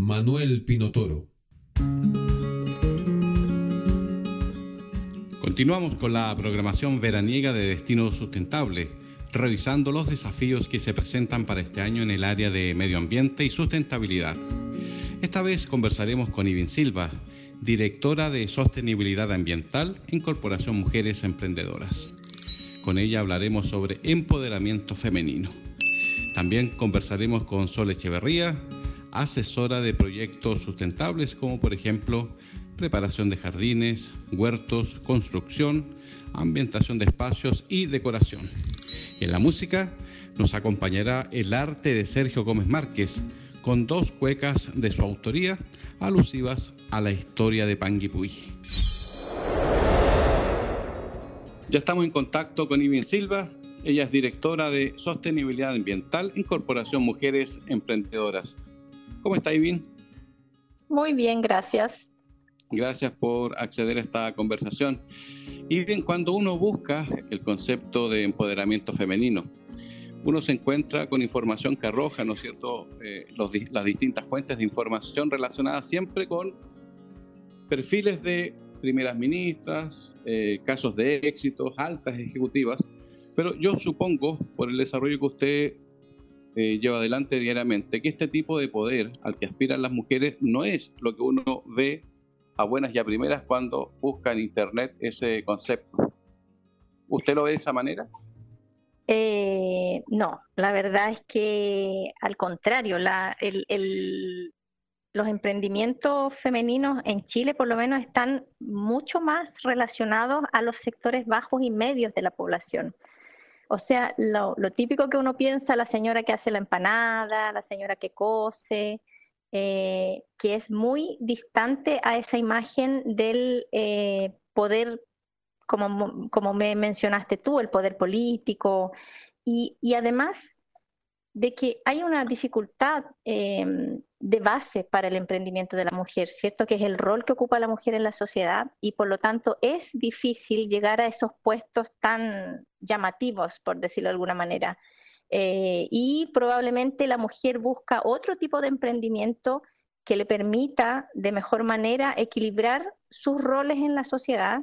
Manuel Pinotoro. Continuamos con la programación veraniega de Destino Sustentable, revisando los desafíos que se presentan para este año en el área de medio ambiente y sustentabilidad. Esta vez conversaremos con Ivin Silva, directora de Sostenibilidad Ambiental en Corporación Mujeres Emprendedoras. Con ella hablaremos sobre empoderamiento femenino. También conversaremos con Sol Echeverría, asesora de proyectos sustentables como por ejemplo preparación de jardines, huertos, construcción, ambientación de espacios y decoración. Y en la música nos acompañará el arte de Sergio Gómez Márquez con dos cuecas de su autoría alusivas a la historia de Panguipulli. Ya estamos en contacto con Ivin Silva. Ella es directora de Sostenibilidad Ambiental en Corporación Mujeres Emprendedoras. ¿Cómo está, Ivin? Muy bien, gracias. Gracias por acceder a esta conversación. Ivin, cuando uno busca el concepto de empoderamiento femenino, uno se encuentra con información que arroja, ¿no es cierto?, eh, las distintas fuentes de información relacionadas siempre con perfiles de primeras ministras, eh, casos de éxitos, altas ejecutivas, pero yo supongo, por el desarrollo que usted eh, lleva adelante diariamente, que este tipo de poder al que aspiran las mujeres no es lo que uno ve a buenas y a primeras cuando busca en Internet ese concepto. ¿Usted lo ve de esa manera? Eh, no, la verdad es que al contrario, los emprendimientos femeninos en Chile por lo menos están mucho más relacionados a los sectores bajos y medios de la población. O sea, lo, típico que uno piensa, la señora que hace la empanada, la señora que cose, eh, que es muy distante a esa imagen del eh, poder, como, como, me mencionaste tú, el poder político, y, y además de que hay una dificultad em, de base para el emprendimiento de la mujer, ¿cierto? Que es el rol que ocupa la mujer en la sociedad y por lo tanto es difícil llegar a esos puestos tan llamativos, por decirlo de alguna manera. Eh, y probablemente la mujer busca otro tipo de emprendimiento que le permita de mejor manera equilibrar sus roles en la sociedad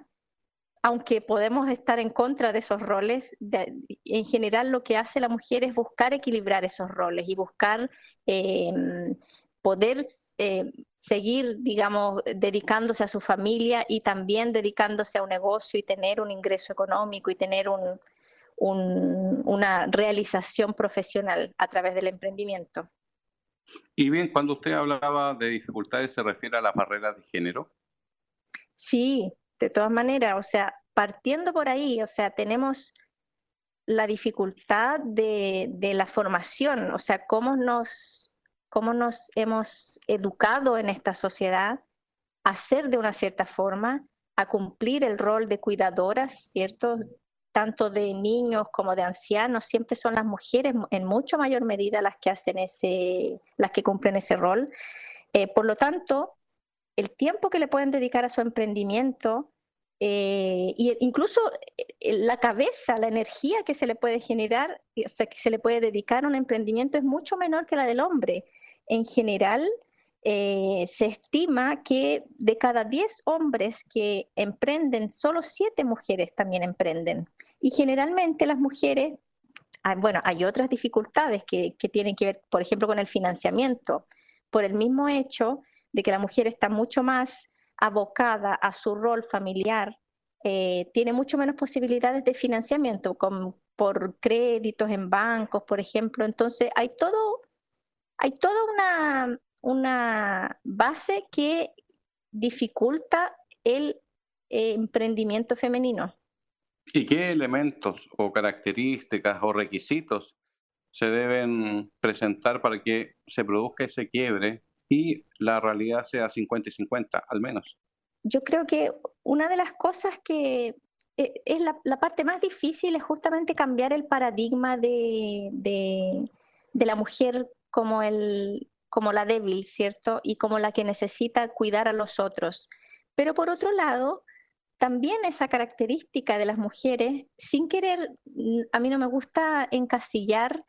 aunque podemos estar en contra de esos roles, en general lo que hace la mujer es buscar equilibrar esos roles y buscar em, poder eh, seguir, digamos, dedicándose a su familia y también dedicándose a un negocio y tener un ingreso económico y tener una realización profesional a través del emprendimiento. Y bien, cuando usted hablaba de dificultades, ¿se refiere a las barreras de género? Sí, de todas maneras, o sea, partiendo por ahí, o sea, tenemos la dificultad de, la formación, o sea, cómo nos, cómo nos hemos educado en esta sociedad a ser de una cierta forma, a cumplir el rol de cuidadoras, ¿cierto? Tanto de niños como de ancianos, siempre son las mujeres en mucho mayor medida las que hacen ese, las que cumplen ese rol. Eh, por lo tanto, el tiempo que le pueden dedicar a su emprendimiento eh, y incluso eh, la cabeza, la energía que se le puede generar, o sea, que se le puede dedicar a un emprendimiento es mucho menor que la del hombre. En general, eh, se estima que de cada 10 hombres que emprenden, solo 7 mujeres también emprenden. Y generalmente las mujeres, ah, bueno, hay otras dificultades que, que tienen que ver, por ejemplo, con el financiamiento, por el mismo hecho de que la mujer está mucho más abocada a su rol familiar, eh, tiene mucho menos posibilidades de financiamiento por créditos en bancos, por ejemplo. Entonces, hay todo, hay toda una, una base que dificulta el eh, emprendimiento femenino. ¿Y qué elementos o características o requisitos se deben presentar para que se produzca ese quiebre y la realidad sea 50 y 50 al menos? Yo creo que una de las cosas que eh, es la, parte más difícil es justamente cambiar el paradigma de, de, la mujer como, el, como la débil, ¿cierto? Y como la que necesita cuidar a los otros. Pero por otro lado, también esa característica de las mujeres, sin querer, a mí no me gusta encasillar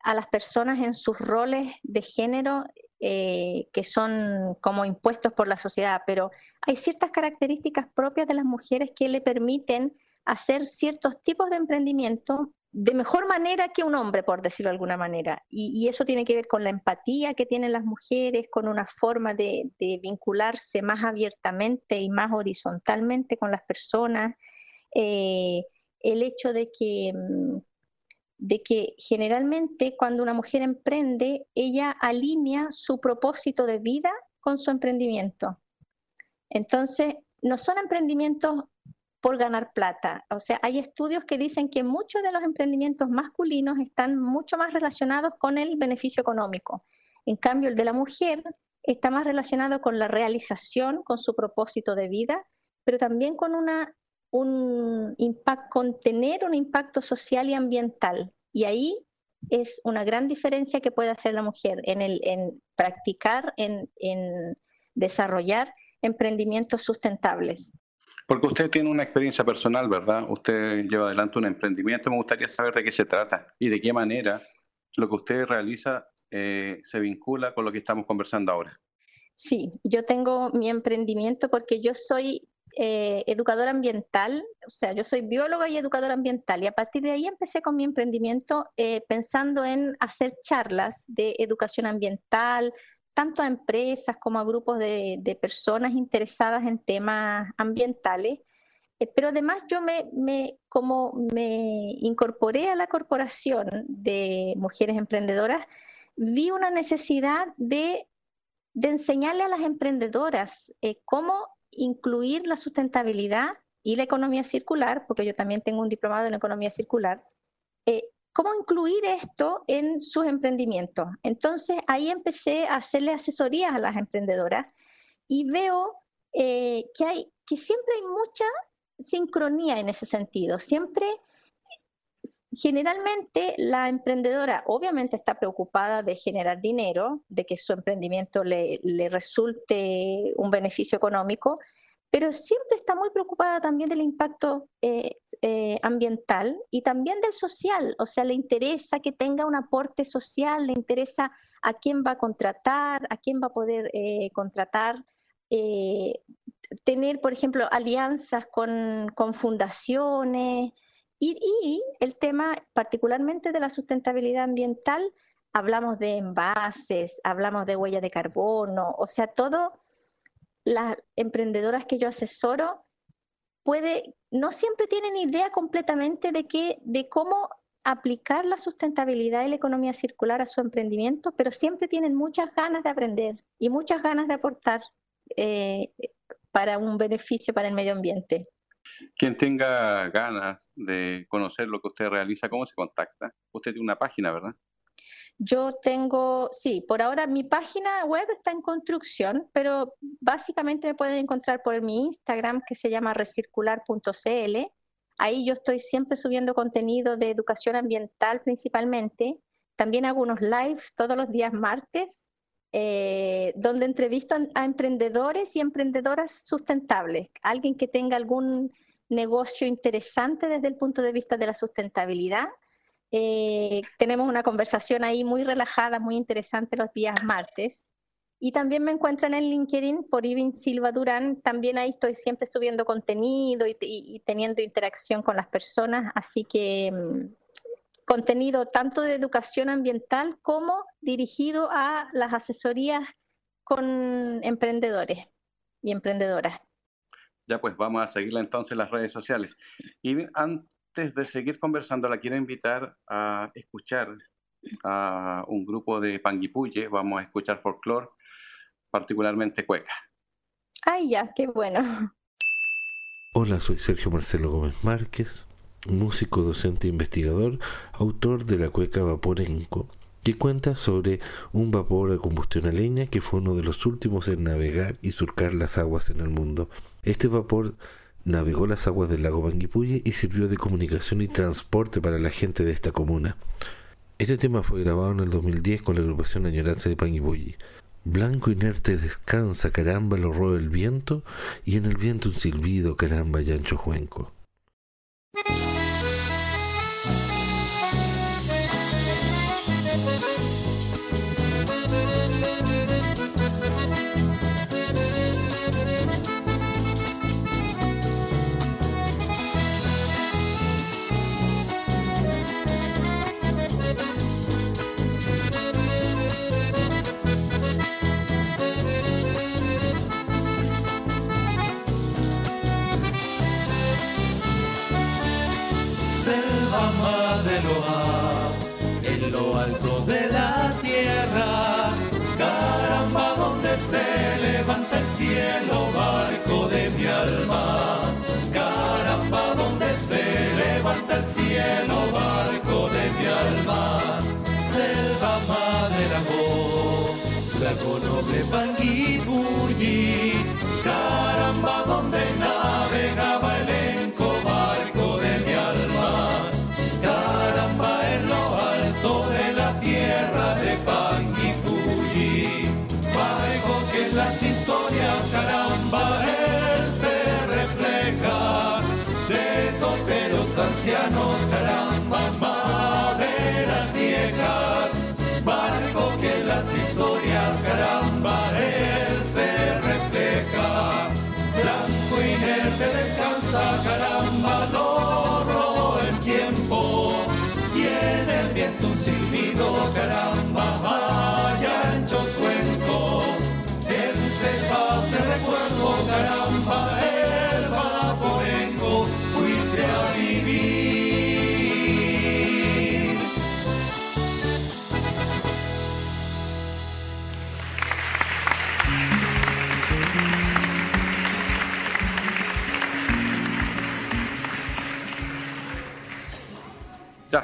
a las personas en sus roles de género eh, que son como impuestos por la sociedad, pero hay ciertas características propias de las mujeres que le permiten hacer ciertos tipos de emprendimiento de mejor manera que un hombre, por decirlo de alguna manera. Y, eso tiene que ver con la empatía que tienen las mujeres, con una forma de, vincularse más abiertamente y más horizontalmente con las personas. Eh, el hecho de que mm, de que generalmente cuando una mujer emprende, ella alinea su propósito de vida con su emprendimiento. Entonces, no son emprendimientos por ganar plata. O sea, hay estudios que dicen que muchos de los emprendimientos masculinos están mucho más relacionados con el beneficio económico. En cambio, el de la mujer está más relacionado con la realización, con su propósito de vida, pero también con una un impacto, con tener un impacto social y ambiental. Y ahí es una gran diferencia que puede hacer la mujer en, el, en practicar, en, en desarrollar emprendimientos sustentables. Porque usted tiene una experiencia personal, ¿verdad? Usted lleva adelante un emprendimiento. Me gustaría saber de qué se trata y de qué manera lo que usted realiza eh, se vincula con lo que estamos conversando ahora. Sí, yo tengo mi emprendimiento porque yo soy eh, educadora ambiental, o sea, yo soy bióloga y educadora ambiental y a partir de ahí empecé con mi emprendimiento eh, pensando en hacer charlas de educación ambiental, tanto a empresas como a grupos de, personas interesadas en temas ambientales. Eh, pero además yo me, como me incorporé a la corporación de mujeres emprendedoras, vi una necesidad de enseñarle a las emprendedoras cómo incluir la sustentabilidad y la economía circular, porque yo también tengo un diplomado en economía circular, eh, cómo incluir esto en sus emprendimientos. Entonces ahí empecé a hacerle asesorías a las emprendedoras y veo eh, que, hay, que siempre hay mucha sincronía en ese sentido. Siempre, generalmente la emprendedora obviamente está preocupada de generar dinero, de que su emprendimiento le, le resulte un beneficio económico, pero siempre está muy preocupada también del impacto eh, eh, ambiental y también del social, o sea, le interesa que tenga un aporte social, le interesa a quién va a contratar, a quién va a poder eh, contratar, tener, por ejemplo, alianzas con, fundaciones y, el tema particularmente de la sustentabilidad ambiental, hablamos de envases, hablamos de huella de carbono, o sea, todo las emprendedoras que yo asesoro puede, no siempre tienen idea completamente de, qué, de cómo aplicar la sustentabilidad y la economía circular a su emprendimiento, pero siempre tienen muchas ganas de aprender y muchas ganas de aportar eh, para un beneficio para el medio ambiente. Quien tenga ganas de conocer lo que usted realiza, ¿cómo se contacta? Usted tiene una página, ¿verdad? Yo tengo, sí, por ahora mi página web está en construcción, pero básicamente me pueden encontrar por mi Instagram que se llama recircular.cl. Ahí yo estoy siempre subiendo contenido de educación ambiental principalmente. También hago unos lives todos los días martes, eh, donde entrevisto a emprendedores y emprendedoras sustentables. Alguien que tenga algún negocio interesante desde el punto de vista de la sustentabilidad eh, tenemos una conversación ahí muy relajada, muy interesante los días martes. Y también me encuentran en LinkedIn por Ivin Silva Durán. También ahí estoy siempre subiendo contenido y, teniendo interacción con las personas. Así que mm, contenido tanto de educación ambiental como dirigido a las asesorías con emprendedores y emprendedoras. Ya pues vamos a seguirla entonces en las redes sociales. Y antes de seguir conversando, la quiero invitar a escuchar a un grupo de panguipuye, vamos a escuchar folclore, particularmente cueca. Ay, ya, qué bueno. Hola, soy Sergio Marcelo Gómez Márquez, músico, docente e investigador, autor de la cueca Vaporenco, que cuenta sobre un vapor de combustión a leña que fue uno de los últimos en navegar y surcar las aguas en el mundo. Este vapor navegó las aguas del lago Panguipulli y sirvió de comunicación y transporte para la gente de esta comuna. Este tema fue grabado en el 2010 con la agrupación Añoranza de Panguipulli. Blanco inerte descansa, caramba, lo roba el viento, y en el viento un silbido, caramba, y ancho juenco. Noble Panguipulli.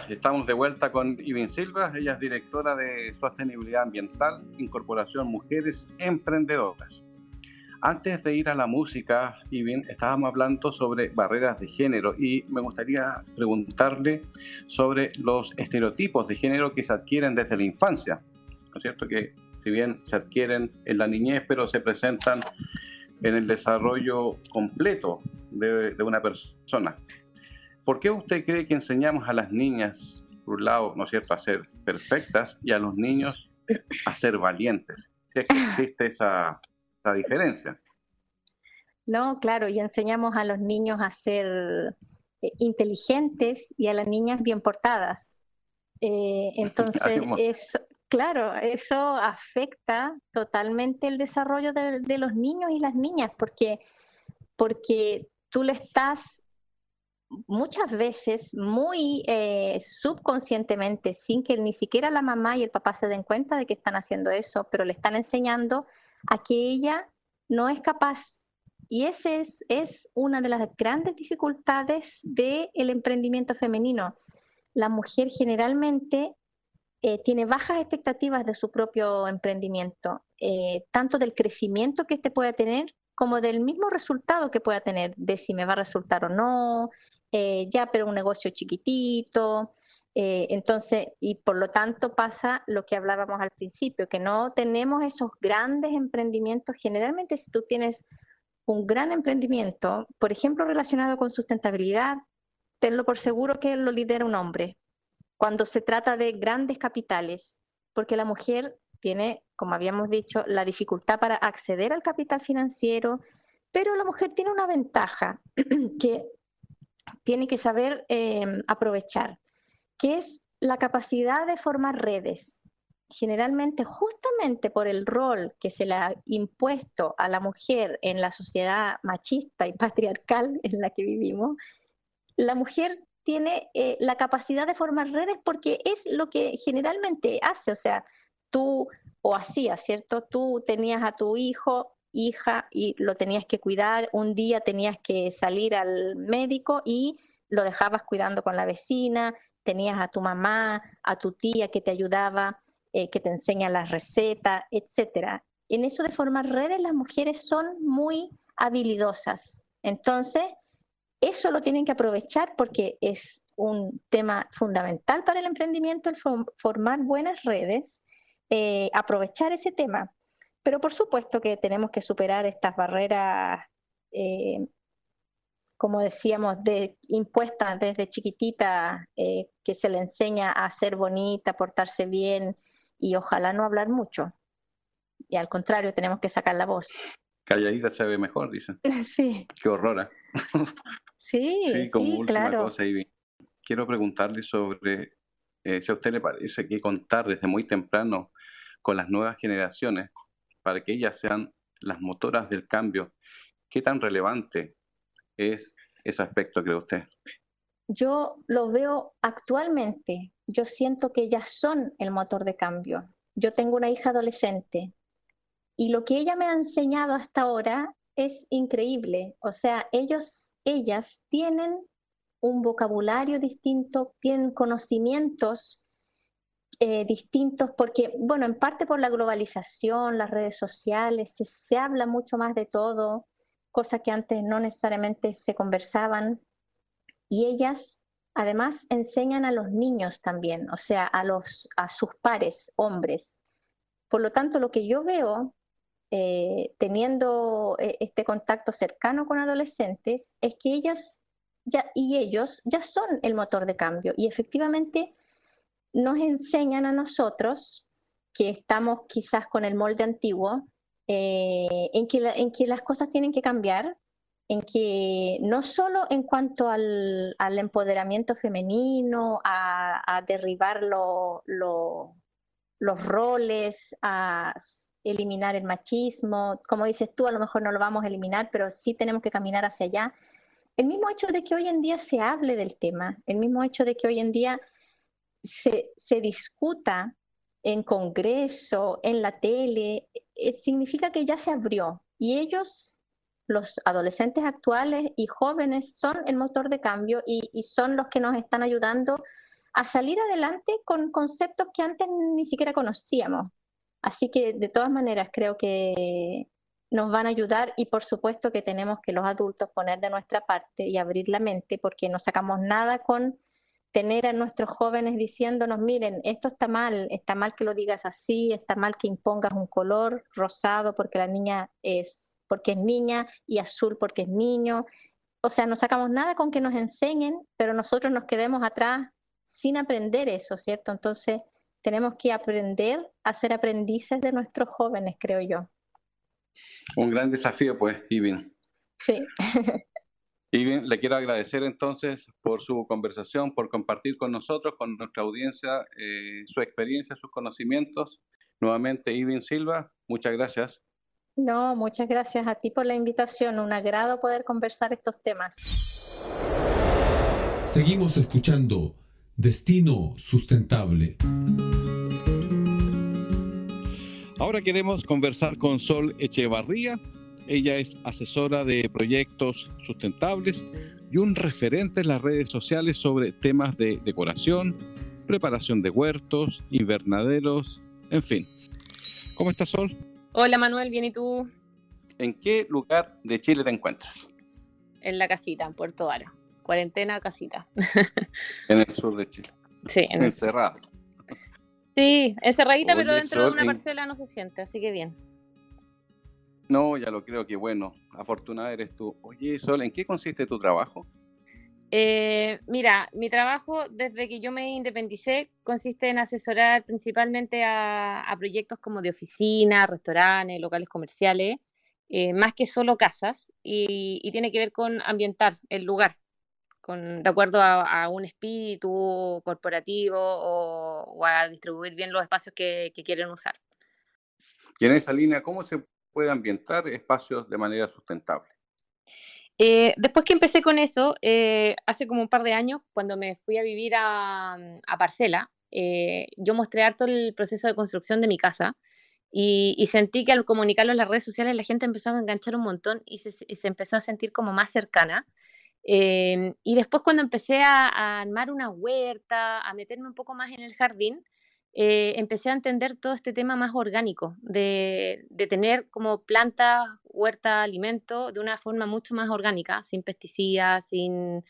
Estamos de vuelta con Ivin Silva, ella es directora de Sostenibilidad Ambiental, Incorporación Mujeres Emprendedoras. Antes de ir a la música, Ivin, estábamos hablando sobre barreras de género y me gustaría preguntarle sobre los estereotipos de género que se adquieren desde la infancia. ¿No es cierto? Que si bien se adquieren en la niñez, pero se presentan en el desarrollo completo de una persona. ¿Por qué usted cree que enseñamos a las niñas, por un lado, ¿no es cierto?, a ser perfectas y a los niños a ser valientes? ¿Es que existe esa, diferencia? No, claro, y enseñamos a los niños a ser eh, inteligentes y a las niñas bien portadas. Eh, entonces, eso, claro, eso afecta totalmente el desarrollo de, de, los niños y las niñas, porque, porque tú le estás muchas veces muy eh, subconscientemente, sin que ni siquiera la mamá y el papá se den cuenta de que están haciendo eso, pero le están enseñando a que ella no es capaz. Y esa es, es una de las grandes dificultades del emprendimiento femenino. La mujer generalmente eh, tiene bajas expectativas de su propio emprendimiento, eh, tanto del crecimiento que éste pueda tener como del mismo resultado que pueda tener, de si me va a resultar o no, eh, ya, pero un negocio chiquitito. Eh, entonces, y por lo tanto pasa lo que hablábamos al principio, que no tenemos esos grandes emprendimientos. Generalmente, si tú tienes un gran emprendimiento, por ejemplo, relacionado con sustentabilidad, tenlo por seguro que lo lidera un hombre. Cuando se trata de grandes capitales, porque la mujer tiene, como habíamos dicho, la dificultad para acceder al capital financiero, pero la mujer tiene una ventaja que tiene que saber em, aprovechar, que es la capacidad de formar redes. Generalmente, justamente por el rol que se le ha impuesto a la mujer en la sociedad machista y patriarcal en la que vivimos, la mujer tiene eh, la capacidad de formar redes porque es lo que generalmente hace, o sea, tú o hacías, ¿cierto? Tú tenías a tu hijo hija y lo tenías que cuidar, un día tenías que salir al médico y lo dejabas cuidando con la vecina tenías a tu mamá, a tu tía que te ayudaba, eh, que te enseña las recetas, etcétera. En eso de formar redes, las mujeres son muy habilidosas. Entonces, eso lo tienen que aprovechar porque es un tema fundamental para el emprendimiento, el formar buenas redes, eh, aprovechar ese tema. Pero por supuesto que tenemos que superar estas barreras, eh, como decíamos, de, impuestas desde chiquitita, eh, que se le enseña a ser bonita, portarse bien y ojalá no hablar mucho. Y al contrario, tenemos que sacar la voz. Calladita se ve mejor, dicen. Sí. Qué horror. Sí, sí, como última claro. cosa, quiero preguntarle sobre eh, si a usted le parece que contar desde muy temprano con las nuevas generaciones para que ellas sean las motoras del cambio, ¿qué tan relevante es ese aspecto, cree usted? Yo lo veo actualmente, yo siento que ellas son el motor de cambio. Yo tengo una hija adolescente y lo que ella me ha enseñado hasta ahora es increíble. O sea, ellos, ellas tienen un vocabulario distinto, tienen conocimientos eh, distintos, porque, bueno, en parte por la globalización, las redes sociales, se, habla mucho más de todo, cosas que antes no necesariamente se conversaban, y ellas además enseñan a los niños también, o sea, a, los, a sus pares, hombres. Por lo tanto, lo que yo veo eh, teniendo eh, este contacto cercano con adolescentes es que ellas y ellos ya son el motor de cambio y efectivamente nos enseñan a nosotros, que estamos quizás con el molde antiguo, eh, en, que en que las cosas tienen que cambiar, en que no solo en cuanto al, empoderamiento femenino, a, derribar los roles, a eliminar el machismo, como dices tú, a lo mejor no lo vamos a eliminar, pero sí tenemos que caminar hacia allá. El mismo hecho de que hoy en día se hable del tema, el mismo hecho de que hoy en día se, discuta en Congreso, en la tele, eh, significa que ya se abrió y ellos, los adolescentes actuales y jóvenes, son el motor de cambio y, son los que nos están ayudando a salir adelante con conceptos que antes ni siquiera conocíamos. Así que de todas maneras creo que nos van a ayudar y por supuesto que tenemos que los adultos poner de nuestra parte y abrir la mente porque no sacamos nada con tener a nuestros jóvenes diciéndonos, miren, esto está mal, está mal que lo digas así, está mal que impongas un color rosado porque la niña es, porque es niña y azul porque es niño. O sea, no sacamos nada con que nos enseñen, pero nosotros nos quedemos atrás sin aprender eso, ¿cierto? Entonces, tenemos que aprender a ser aprendices de nuestros jóvenes, creo yo. Un gran desafío, pues, Ivin. Sí. Bien, le quiero agradecer entonces por su conversación, por compartir con nosotros, con nuestra audiencia, eh, su experiencia, sus conocimientos. Nuevamente, Ivin Silva, muchas gracias. No, muchas gracias a ti por la invitación. Un agrado poder conversar estos temas. Seguimos escuchando Destino Sustentable. Ahora queremos conversar con Sol Echevarría, ella es asesora de proyectos sustentables y un referente en las redes sociales sobre temas de decoración, preparación de huertos, invernaderos, en fin. ¿Cómo estás, Sol? Hola, Manuel, bien, ¿y tú? ¿En qué lugar de Chile te encuentras? En la casita, en Puerto Vara. Cuarentena, casita. en el sur de Chile. Sí, en Encerrado. Sí, encerradita, pero dentro de una parcela no se siente, así que bien. No, ya lo creo que bueno, afortunada eres tú. Oye, Sol, ¿en qué consiste tu trabajo? Eh, mira, mi trabajo desde que yo me independicé consiste en asesorar principalmente a, proyectos como de oficina, restaurantes, locales comerciales, eh, más que solo casas, y, tiene que ver con ambientar el lugar, con, de acuerdo a, un espíritu corporativo o, a distribuir bien los espacios que, que quieren usar. Y en esa línea, ¿cómo se puede ambientar espacios de manera sustentable. Eh, después que empecé con eso, eh, hace como un par de años, cuando me fui a vivir a, Parcela, eh, yo mostré harto el proceso de construcción de mi casa y, sentí que al comunicarlo en las redes sociales la gente empezó a enganchar un montón y se, empezó a sentir como más cercana. Em, y después cuando empecé a, armar una huerta, a meterme un poco más en el jardín, eh, empecé a entender todo este tema más orgánico, de, tener como plantas, huerta, alimento, de una forma mucho más orgánica, sin pesticidas, sin,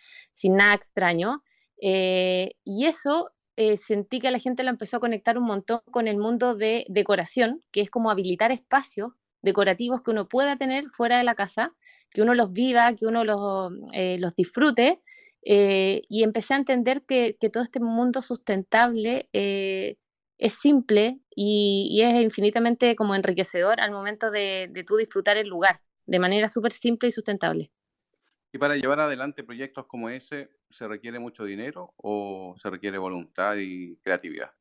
nada extraño. Eh, y eso eh, sentí que la gente lo empezó a conectar un montón con el mundo de decoración, que es como habilitar espacios decorativos que uno pueda tener fuera de la casa que uno los viva, que uno los, eh, los disfrute. Eh, y empecé a entender que, todo este mundo sustentable eh, es simple y, es infinitamente como enriquecedor al momento de, de tú disfrutar el lugar de manera súper simple y sustentable. ¿Y para llevar adelante proyectos como ese, se requiere mucho dinero o se requiere voluntad y creatividad?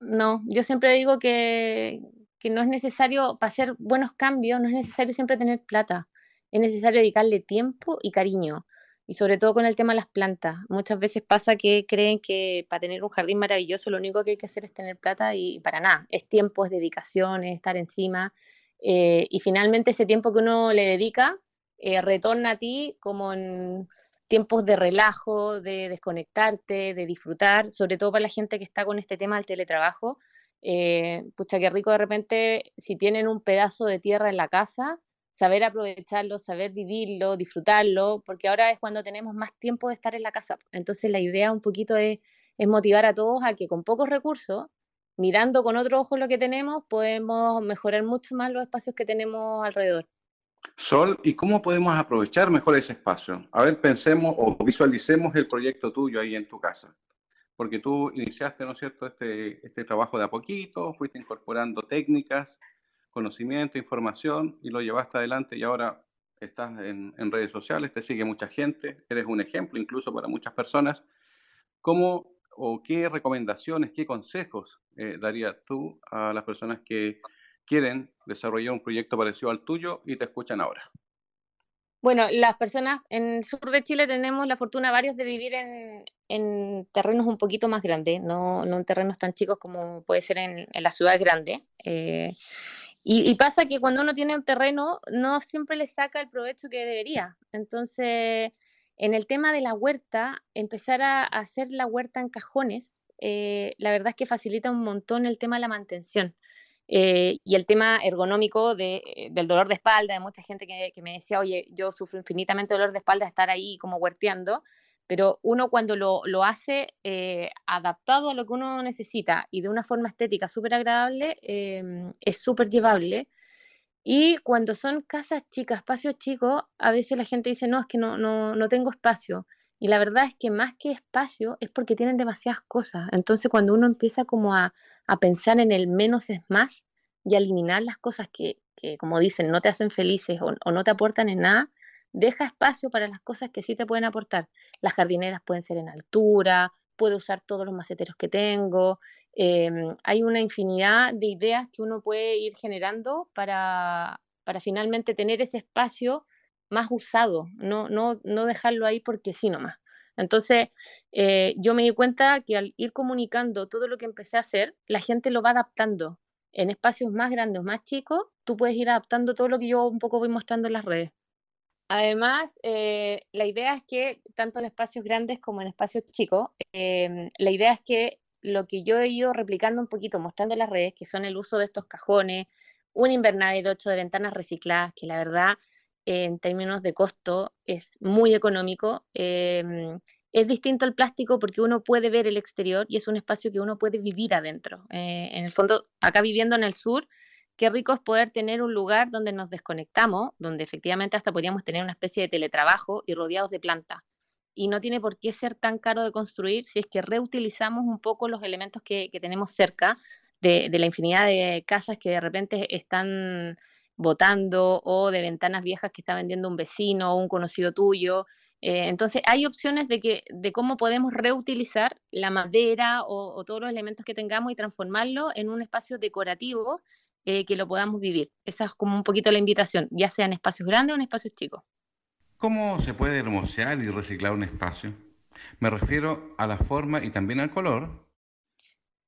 No, yo siempre digo que, que no es necesario, para hacer buenos cambios, no es necesario siempre tener plata es necesario dedicarle tiempo y cariño. Y sobre todo con el tema de las plantas. Muchas veces pasa que creen que para tener un jardín maravilloso lo único que hay que hacer es tener plata y para nada. Es tiempo, es dedicación, es estar encima. Eh, y finalmente ese tiempo que uno le dedica eh, retorna a ti como en tiempos de relajo, de desconectarte, de disfrutar, sobre todo para la gente que está con este tema del teletrabajo. Eh, pucha, qué rico de repente si tienen un pedazo de tierra en la casa, saber aprovecharlo, saber vivirlo, disfrutarlo, porque ahora es cuando tenemos más tiempo de estar en la casa. Entonces la idea un poquito es, motivar a todos a que con pocos recursos, mirando con otro ojo lo que tenemos, podemos mejorar mucho más los espacios que tenemos alrededor. Sol, ¿y cómo podemos aprovechar mejor ese espacio? A ver, pensemos o visualicemos el proyecto tuyo ahí en tu casa. Porque tú iniciaste, ¿no es cierto?, este, este trabajo de a poquito, fuiste incorporando técnicas, conocimiento, información y lo llevaste adelante y ahora estás en, redes sociales, te sigue mucha gente, eres un ejemplo incluso para muchas personas. ¿Cómo o qué recomendaciones, qué consejos eh, darías tú a las personas que quieren desarrollar un proyecto parecido al tuyo y te escuchan ahora? Bueno, las personas en el sur de Chile tenemos la fortuna varios de vivir en, terrenos un poquito más grandes, no, en terrenos tan chicos como puede ser en, en las ciudades grandes. Eh, y, pasa que cuando uno tiene un terreno, no siempre le saca el provecho que debería. Entonces, en el tema de la huerta, empezar a, hacer la huerta en cajones, eh, la verdad es que facilita un montón el tema de la mantención. Eh, y el tema ergonómico de, eh, del dolor de espalda, de mucha gente que, que, me decía, oye, yo sufro infinitamente dolor de espalda estar ahí como huerteando, pero uno cuando lo, lo hace eh, adaptado a lo que uno necesita y de una forma estética súper agradable, em, es súper llevable. Y cuando son casas chicas, espacios chicos, a veces la gente dice, no, es que no, no, no tengo espacio. Y la verdad es que más que espacio es porque tienen demasiadas cosas. Entonces cuando uno empieza como a, a pensar en el menos es más y a eliminar las cosas que, que como dicen, no te hacen felices o, o no te aportan en nada, deja espacio para las cosas que sí te pueden aportar. Las jardineras pueden ser en altura, puedo usar todos los maceteros que tengo. Em, hay una infinidad de ideas que uno puede ir generando para, para finalmente tener ese espacio más usado, no, no, no dejarlo ahí porque sí nomás. Entonces, eh, yo me di cuenta que al ir comunicando todo lo que empecé a hacer, la gente lo va adaptando. En espacios más grandes más chicos, tú puedes ir adaptando todo lo que yo un poco voy mostrando en las redes. Además, eh, la idea es que tanto en espacios grandes como en espacios chicos, em, la idea es que lo que yo he ido replicando un poquito, mostrando las redes, que son el uso de estos cajones, un invernadero hecho de ventanas recicladas, que la verdad, en términos de costo, es muy económico. Em, es distinto al plástico porque uno puede ver el exterior y es un espacio que uno puede vivir adentro. Eh, en el fondo, acá viviendo en el sur, qué rico es poder tener un lugar donde nos desconectamos, donde efectivamente hasta podríamos tener una especie de teletrabajo y rodeados de plantas. Y no tiene por qué ser tan caro de construir si es que reutilizamos un poco los elementos que, tenemos cerca de, la infinidad de casas que de repente están botando o de ventanas viejas que está vendiendo un vecino o un conocido tuyo. Eh, entonces hay opciones de, que, de cómo podemos reutilizar la madera o, o, todos los elementos que tengamos y transformarlo en un espacio decorativo eh, que lo podamos vivir. Esa es como un poquito la invitación, ya sea en espacios grandes o en espacios chicos. ¿Cómo se puede hermosear y reciclar un espacio? Me refiero a la forma y también al color.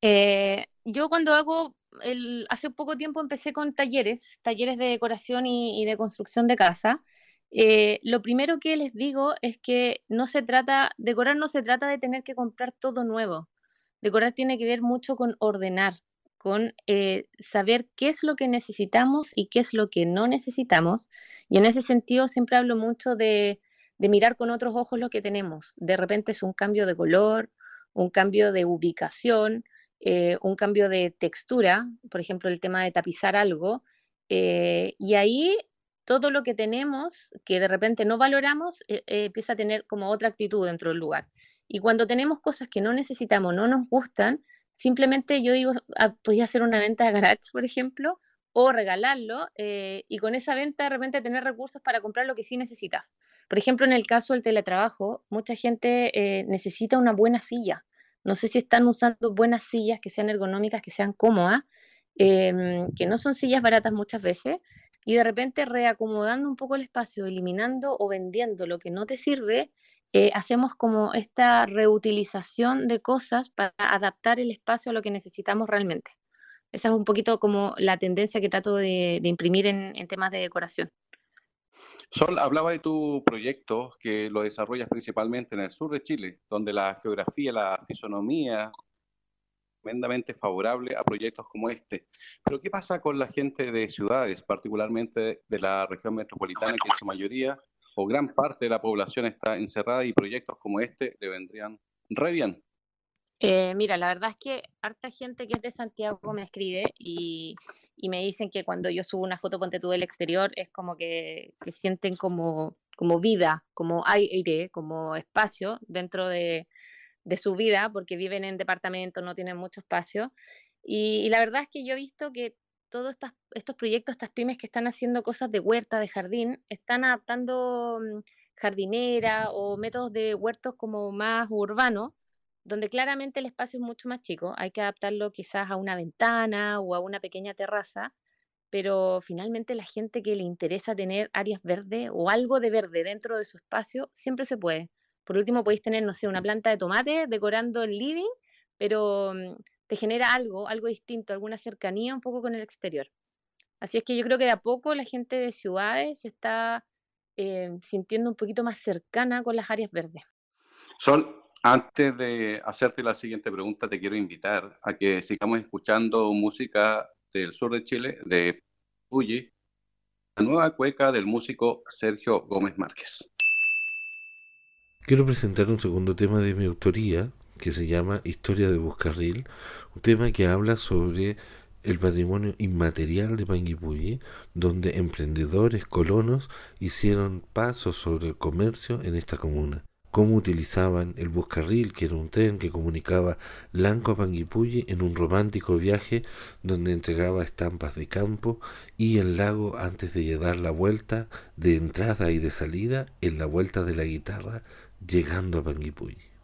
Eh, yo cuando hago, el, hace poco tiempo empecé con talleres, talleres de decoración y, de construcción de casa. Eh, lo primero que les digo es que no se trata, decorar no se trata de tener que comprar todo nuevo. Decorar tiene que ver mucho con ordenar, con eh, saber qué es lo que necesitamos y qué es lo que no necesitamos. Y en ese sentido siempre hablo mucho de, mirar con otros ojos lo que tenemos. De repente es un cambio de color, un cambio de ubicación, eh, un cambio de textura, por ejemplo, el tema de tapizar algo. Eh, y ahí todo lo que tenemos, que de repente no valoramos, empieza a tener como otra actitud dentro del lugar. Y cuando tenemos cosas que no necesitamos, no nos gustan, Simplemente yo digo, ah, podía hacer una venta de garage, por ejemplo, o regalarlo eh, y con esa venta de repente tener recursos para comprar lo que sí necesitas. Por ejemplo, en el caso del teletrabajo, mucha gente eh, necesita una buena silla. No sé si están usando buenas sillas que sean ergonómicas, que sean cómodas, em, que no son sillas baratas muchas veces, y de repente reacomodando un poco el espacio, eliminando o vendiendo lo que no te sirve, eh, hacemos como esta reutilización de cosas para adaptar el espacio a lo que necesitamos realmente. Esa es un poquito como la tendencia que trato de, imprimir en, temas de decoración. Sol, hablaba de tu proyecto que lo desarrollas principalmente en el sur de Chile, donde la geografía, la fisonomía tremendamente favorable a proyectos como este. Pero ¿qué pasa con la gente de ciudades, particularmente de la región metropolitana, que en su mayoría o gran parte de la población está encerrada y proyectos como este le vendrían re bien. Eh, mira, la verdad es que harta gente que es de Santiago me escribe y, me dicen que cuando yo subo una foto ponte tú del exterior es como que, sienten como, como vida, como aire, como espacio dentro de, su vida porque viven en departamentos, no tienen mucho espacio. y, la verdad es que yo he visto que todos estos proyectos, estas pymes que están haciendo cosas de huerta, de jardín, están adaptando mm, jardinera o métodos de huertos como más urbanos, donde claramente el espacio es mucho más chico. Hay que adaptarlo quizás a una ventana o a una pequeña terraza, pero finalmente la gente que le interesa tener áreas verdes o algo de verde dentro de su espacio, siempre se puede. Por último, podéis tener, no sé, una planta de tomate decorando el living, pero mm, te genera algo, algo distinto, alguna cercanía un poco con el exterior. Así es que yo creo que de a poco la gente de ciudades se está eh, sintiendo un poquito más cercana con las áreas verdes. Sol, antes de hacerte la siguiente pregunta, te quiero invitar a que sigamos escuchando música del sur de Chile, de Puyi, la nueva cueca del músico Sergio Gómez Márquez. Quiero presentar un segundo tema de mi autoría, que se llama Historia de Buscarril, un tema que habla sobre el patrimonio inmaterial de Panguipulli, donde emprendedores colonos hicieron pasos sobre el comercio en esta comuna. Cómo utilizaban el buscarril, que era un tren que comunicaba Lanco a Panguipulli en un romántico viaje donde entregaba estampas de campo y el lago antes de dar la vuelta de entrada y de salida en la vuelta de la guitarra llegando a Panguipulli.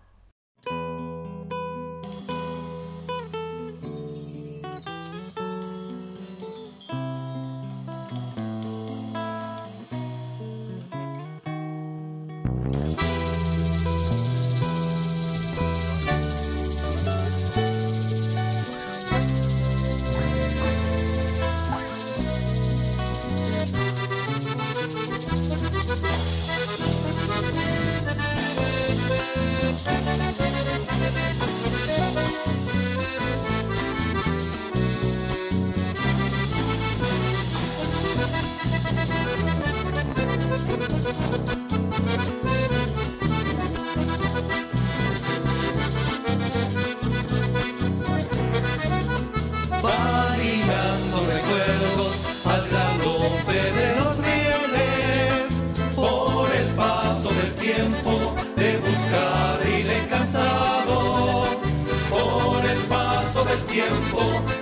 tiempo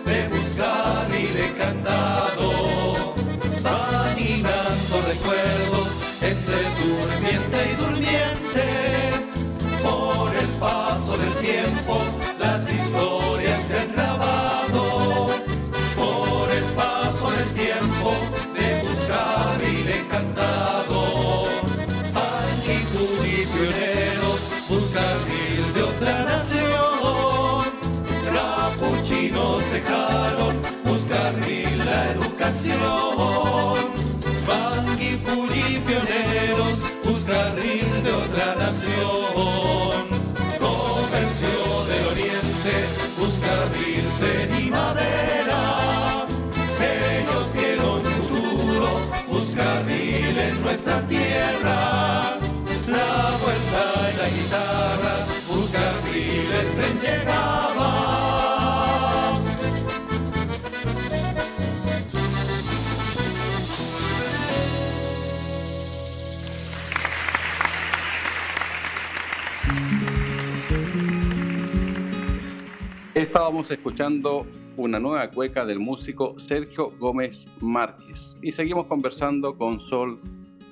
nación. Banqui, Pulli, pioneros, busca de otra nación. Comercio del oriente, busca de mi madera. Ellos quieren futuro, busca en nuestra tierra. Estábamos escuchando una nueva cueca del músico Sergio Gómez Márquez y seguimos conversando con Sol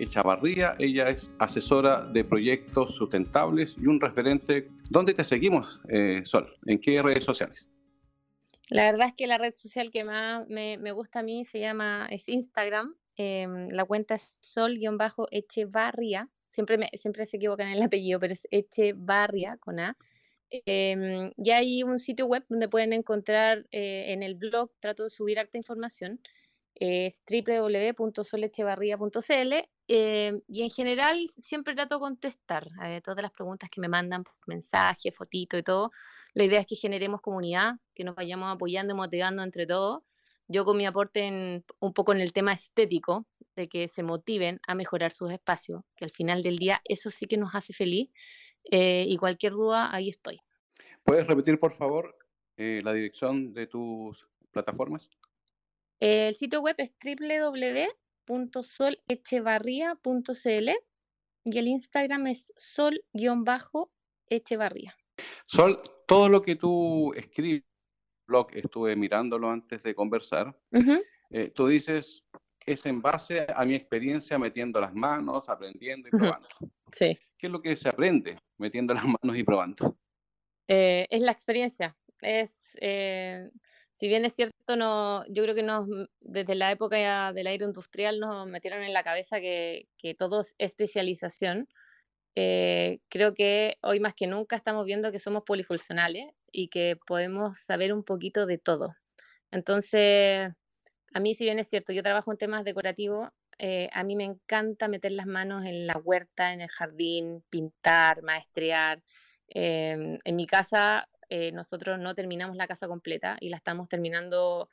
Echavarría. Ella es asesora de proyectos sustentables y un referente. ¿Dónde te seguimos, eh, Sol? ¿En qué redes sociales? La verdad es que la red social que más me, gusta a mí se llama, es Instagram. Em, la cuenta es sol-echevarria. Siempre, siempre se equivocan en el apellido, pero es Echevarria con A. Eh, y hay un sitio web donde pueden encontrar eh, en el blog, trato de subir harta información, es www.solechevarría.cl em, y en general siempre trato de contestar a todas las preguntas que me mandan por mensaje, fotito y todo. La idea es que generemos comunidad, que nos vayamos apoyando y motivando entre todos. Yo con mi aporte un poco en el tema estético, de que se motiven a mejorar sus espacios, que al final del día eso sí que nos hace feliz eh, y cualquier duda, ahí estoy. ¿Puedes repetir, por favor, eh, la dirección de tus plataformas? El sitio web es www.solechevarría.cl y el Instagram es sol-echevarría. Sol, todo lo que tú escribes, blog, estuve mirándolo antes de conversar, eh, tú dices, es en base a mi experiencia metiendo las manos, aprendiendo y probando. Sí. ¿Qué es lo que se aprende metiendo las manos y probando? Eh, es la experiencia. Es, eh, si bien es cierto, no, yo creo que nos, desde la época del aire industrial nos metieron en la cabeza que, que todo es especialización. Eh, creo que hoy más que nunca estamos viendo que somos polifuncionales y que podemos saber un poquito de todo. Entonces, a mí si bien es cierto, yo trabajo en temas decorativos, eh, a mí me encanta meter las manos en la huerta, en el jardín, pintar, maestrear. Em, en mi casa, eh, nosotros no terminamos la casa completa y la estamos terminando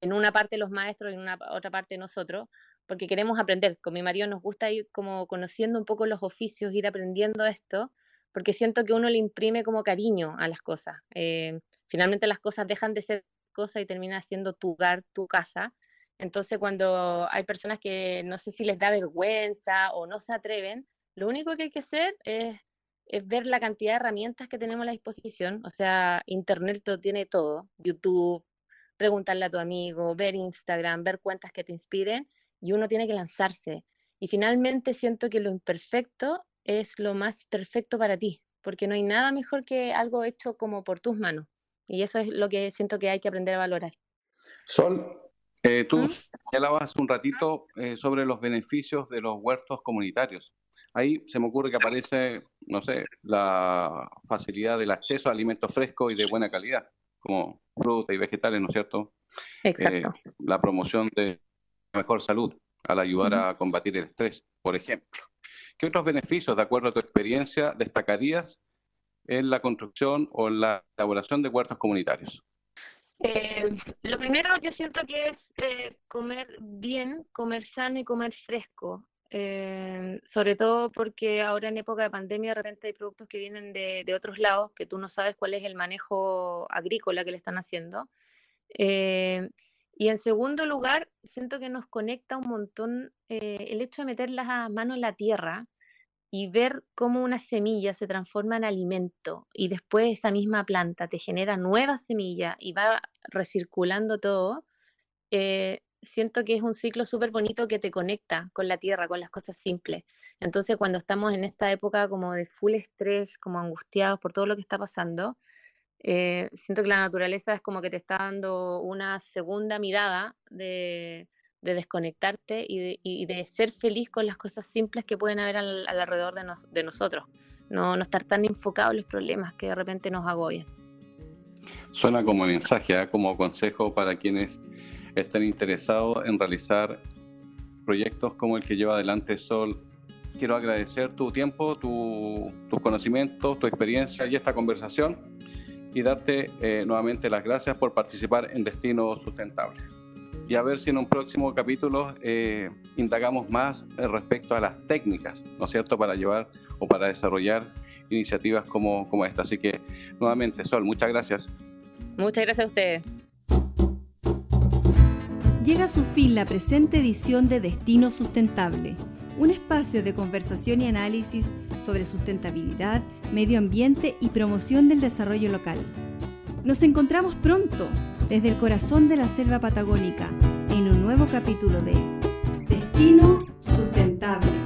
en una parte los maestros y en una otra parte nosotros, porque queremos aprender. Con mi marido nos gusta ir como conociendo un poco los oficios, ir aprendiendo esto, porque siento que uno le imprime como cariño a las cosas. Eh, finalmente las cosas dejan de ser cosas y termina siendo tu hogar, tu casa. Entonces, cuando hay personas que no sé si les da vergüenza o no se atreven, lo único que hay que hacer es, ver la cantidad de herramientas que tenemos a la disposición. O sea, Internet lo tiene todo. YouTube, preguntarle a tu amigo, ver Instagram, ver cuentas que te inspiren y uno tiene que lanzarse. Y finalmente siento que lo imperfecto es lo más perfecto para ti, porque no hay nada mejor que algo hecho como por tus manos. Y eso es lo que siento que hay que aprender a valorar. Sol, eh, tú ¿Mm? señalabas un ratito eh, sobre los beneficios de los huertos comunitarios. Ahí se me ocurre que aparece, no sé, la facilidad del acceso a alimentos frescos y de buena calidad, como fruta y vegetales, ¿no es cierto? Exacto. Eh, la promoción de mejor salud al ayudar a combatir el estrés, por ejemplo. ¿Qué otros beneficios, de acuerdo a tu experiencia, destacarías en la construcción o en la elaboración de huertos comunitarios? Eh, lo primero yo siento que es eh, comer bien, comer sano y comer fresco. Eh, sobre todo porque ahora en época de pandemia de repente hay productos que vienen de, de, otros lados que tú no sabes cuál es el manejo agrícola que le están haciendo. y en segundo lugar, siento que nos conecta un montón el hecho de meter las manos en la tierra y ver cómo una semilla se transforma en alimento y después esa misma planta te genera nuevas semillas y va recirculando todo, eh, siento que es un ciclo súper bonito que te conecta con la tierra, con las cosas simples. Entonces cuando estamos en esta época como de full estrés, como angustiados por todo lo que está pasando, eh, siento que la naturaleza es como que te está dando una segunda mirada de de desconectarte y de, ser feliz con las cosas simples que pueden haber al, alrededor de, nosotros. No, no estar tan enfocado en los problemas que de repente nos agobian. Suena como mensaje, ¿eh? como consejo para quienes estén interesados en realizar proyectos como el que lleva adelante Sol. Quiero agradecer tu tiempo, tu, tus conocimientos, tu experiencia y esta conversación y darte eh, nuevamente las gracias por participar en Destino Sustentable y a ver si en un próximo capítulo eh, indagamos más respecto a las técnicas, ¿no es cierto?, para llevar o para desarrollar iniciativas como, como esta. Así que, nuevamente, Sol, muchas gracias. Muchas gracias a ustedes. Llega a su fin la presente edición de Destino Sustentable, un espacio de conversación y análisis sobre sustentabilidad, medio ambiente y promoción del desarrollo local. Nos encontramos pronto desde el corazón de la selva patagónica en un nuevo capítulo de Destino Sustentable.